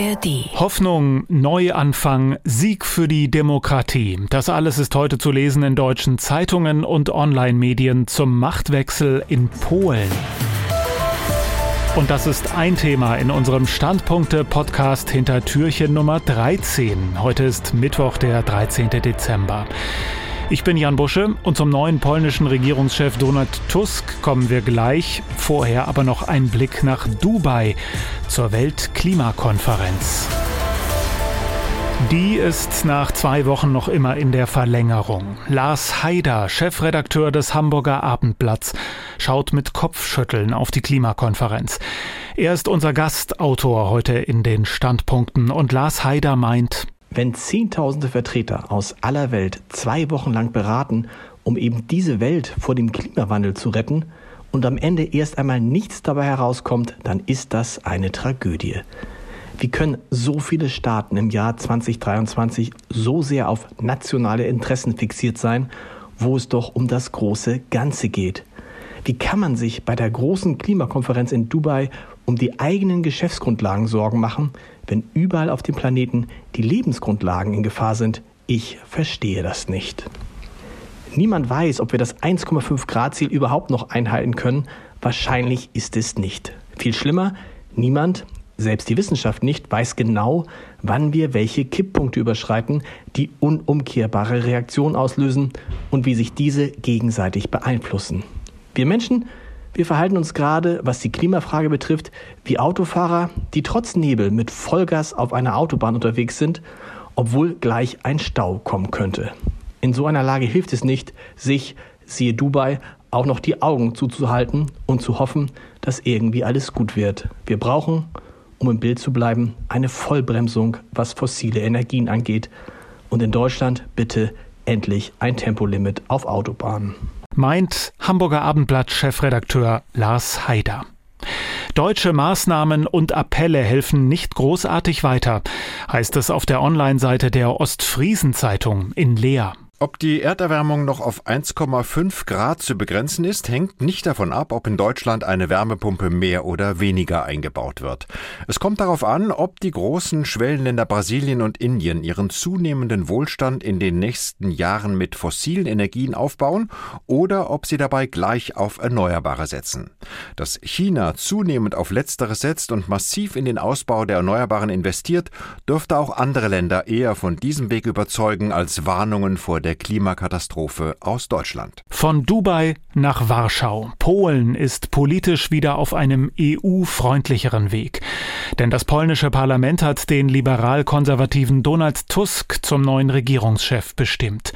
ARD. Hoffnung, Neuanfang, Sieg für die Demokratie. Das alles ist heute zu lesen in deutschen Zeitungen und Online-Medien zum Machtwechsel in Polen. Und das ist ein Thema in unserem Standpunkte-Podcast hinter Türchen Nummer 13. Heute ist Mittwoch, der 13. Dezember. Ich bin Jan Busche und zum neuen polnischen Regierungschef Donald Tusk kommen wir gleich. Vorher aber noch ein Blick nach Dubai zur Weltklimakonferenz. Die ist nach zwei Wochen noch immer in der Verlängerung. Lars Haider, Chefredakteur des Hamburger Abendblatts, schaut mit Kopfschütteln auf die Klimakonferenz. Er ist unser Gastautor heute in den Standpunkten und Lars Haider meint, wenn Zehntausende Vertreter aus aller Welt zwei Wochen lang beraten, um eben diese Welt vor dem Klimawandel zu retten, und am Ende erst einmal nichts dabei herauskommt, dann ist das eine Tragödie. Wie können so viele Staaten im Jahr 2023 so sehr auf nationale Interessen fixiert sein, wo es doch um das große Ganze geht? Wie kann man sich bei der großen Klimakonferenz in Dubai um die eigenen Geschäftsgrundlagen Sorgen machen, wenn überall auf dem Planeten die Lebensgrundlagen in Gefahr sind. Ich verstehe das nicht. Niemand weiß, ob wir das 1,5 Grad Ziel überhaupt noch einhalten können. Wahrscheinlich ist es nicht. Viel schlimmer, niemand, selbst die Wissenschaft nicht, weiß genau, wann wir welche Kipppunkte überschreiten, die unumkehrbare Reaktionen auslösen und wie sich diese gegenseitig beeinflussen. Wir Menschen wir verhalten uns gerade, was die Klimafrage betrifft, wie Autofahrer, die trotz Nebel mit Vollgas auf einer Autobahn unterwegs sind, obwohl gleich ein Stau kommen könnte. In so einer Lage hilft es nicht, sich, siehe Dubai, auch noch die Augen zuzuhalten und zu hoffen, dass irgendwie alles gut wird. Wir brauchen, um im Bild zu bleiben, eine Vollbremsung, was fossile Energien angeht. Und in Deutschland bitte endlich ein Tempolimit auf Autobahnen meint Hamburger Abendblatt-Chefredakteur Lars Haider. Deutsche Maßnahmen und Appelle helfen nicht großartig weiter, heißt es auf der Online-Seite der Ostfriesen-Zeitung in Leer. Ob die Erderwärmung noch auf 1,5 Grad zu begrenzen ist, hängt nicht davon ab, ob in Deutschland eine Wärmepumpe mehr oder weniger eingebaut wird. Es kommt darauf an, ob die großen Schwellenländer Brasilien und Indien ihren zunehmenden Wohlstand in den nächsten Jahren mit fossilen Energien aufbauen oder ob sie dabei gleich auf Erneuerbare setzen. Dass China zunehmend auf Letzteres setzt und massiv in den Ausbau der Erneuerbaren investiert, dürfte auch andere Länder eher von diesem Weg überzeugen als Warnungen vor der der Klimakatastrophe aus Deutschland. Von Dubai nach Warschau. Polen ist politisch wieder auf einem EU-freundlicheren Weg. Denn das polnische Parlament hat den liberal-konservativen Donald Tusk zum neuen Regierungschef bestimmt.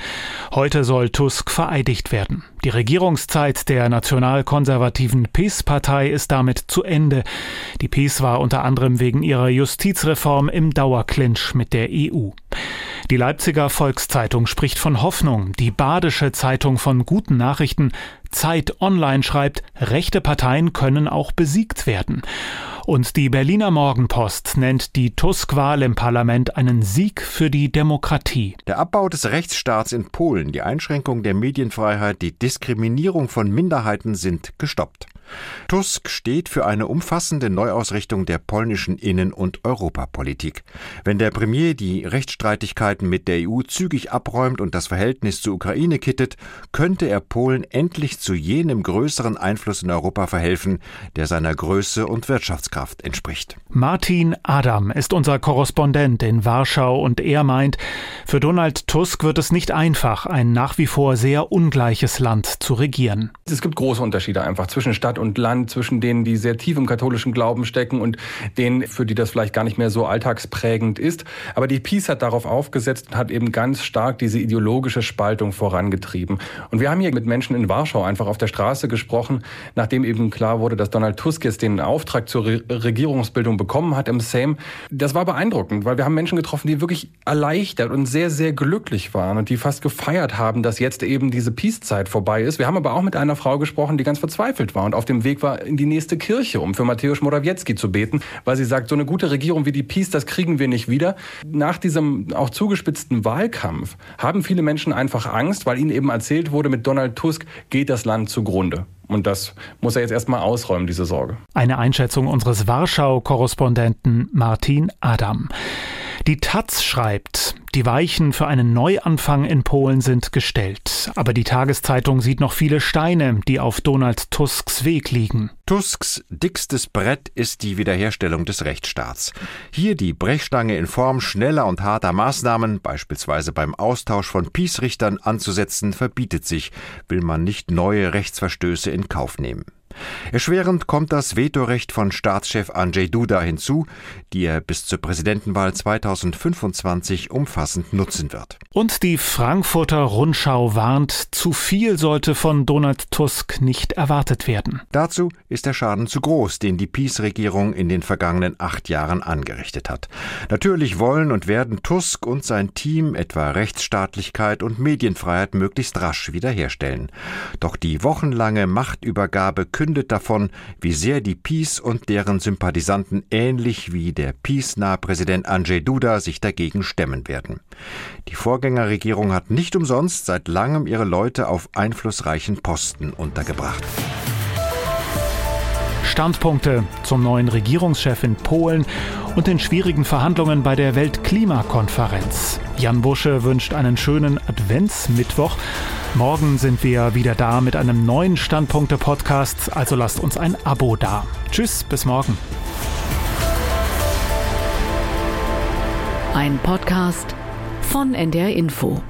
Heute soll Tusk vereidigt werden. Die Regierungszeit der nationalkonservativen PiS-Partei ist damit zu Ende. Die PiS war unter anderem wegen ihrer Justizreform im Dauerclinch mit der EU. Die Leipziger Volkszeitung spricht von Hoffnung. Die Badische Zeitung von guten Nachrichten. Zeit Online schreibt, rechte Parteien können auch besiegt werden. Und die Berliner Morgenpost nennt die Tusk-Wahl im Parlament einen Sieg für die Demokratie. Der Abbau des Rechtsstaats in Polen, die Einschränkung der Medienfreiheit, die Diskriminierung von Minderheiten sind gestoppt. Tusk steht für eine umfassende Neuausrichtung der polnischen Innen- und Europapolitik. Wenn der Premier die Rechtsstreitigkeiten mit der EU zügig abräumt und das Verhältnis zur Ukraine kittet, könnte er Polen endlich zu jenem größeren Einfluss in Europa verhelfen, der seiner Größe und Wirtschaftskraft entspricht. Martin Adam ist unser Korrespondent in Warschau und er meint, für Donald Tusk wird es nicht einfach, ein nach wie vor sehr ungleiches Land zu regieren. Es gibt große Unterschiede einfach zwischen Stadt und Land, zwischen denen, die sehr tief im katholischen Glauben stecken und denen, für die das vielleicht gar nicht mehr so alltagsprägend ist. Aber die Peace hat darauf aufgesetzt und hat eben ganz stark diese ideologische Spaltung vorangetrieben. Und wir haben hier mit Menschen in Warschau einfach auf der Straße gesprochen, nachdem eben klar wurde, dass Donald Tusk jetzt den Auftrag zur Re Regierungsbildung bekommen hat im Sejm. Das war beeindruckend, weil wir haben Menschen getroffen, die wirklich erleichtert und sehr, sehr glücklich waren und die fast gefeiert haben, dass jetzt eben diese Peace-Zeit vorbei ist. Wir haben aber auch mit einer Frau gesprochen, die ganz verzweifelt war und auf dem Weg war in die nächste Kirche, um für Mateusz Morawiecki zu beten, weil sie sagt, so eine gute Regierung wie die Peace, das kriegen wir nicht wieder. Nach diesem auch zugespitzten Wahlkampf haben viele Menschen einfach Angst, weil ihnen eben erzählt wurde, mit Donald Tusk geht das Land zugrunde. Und das muss er jetzt erstmal ausräumen, diese Sorge. Eine Einschätzung unseres Warschau-Korrespondenten Martin Adam. Die Taz schreibt, die Weichen für einen Neuanfang in Polen sind gestellt. Aber die Tageszeitung sieht noch viele Steine, die auf Donald Tusks Weg liegen. Tusks dickstes Brett ist die Wiederherstellung des Rechtsstaats. Hier die Brechstange in Form schneller und harter Maßnahmen, beispielsweise beim Austausch von Peace-Richtern anzusetzen, verbietet sich, will man nicht neue Rechtsverstöße in Kauf nehmen. Erschwerend kommt das Vetorecht von Staatschef Andrzej Duda hinzu, die er bis zur Präsidentenwahl 2025 umfassend nutzen wird. Und die Frankfurter Rundschau warnt, zu viel sollte von Donald Tusk nicht erwartet werden. Dazu ist der Schaden zu groß, den die Peace-Regierung in den vergangenen acht Jahren angerichtet hat. Natürlich wollen und werden Tusk und sein Team etwa Rechtsstaatlichkeit und Medienfreiheit möglichst rasch wiederherstellen. Doch die wochenlange Machtübergabe verkündet davon, wie sehr die Peace und deren Sympathisanten ähnlich wie der Peace-nahe Präsident Andrzej Duda sich dagegen stemmen werden. Die Vorgängerregierung hat nicht umsonst seit langem ihre Leute auf einflussreichen Posten untergebracht. Standpunkte zum neuen Regierungschef in Polen und den schwierigen Verhandlungen bei der Weltklimakonferenz. Jan Busche wünscht einen schönen Adventsmittwoch. Morgen sind wir wieder da mit einem neuen Standpunkte-Podcast, also lasst uns ein Abo da. Tschüss, bis morgen. Ein Podcast von NDR Info.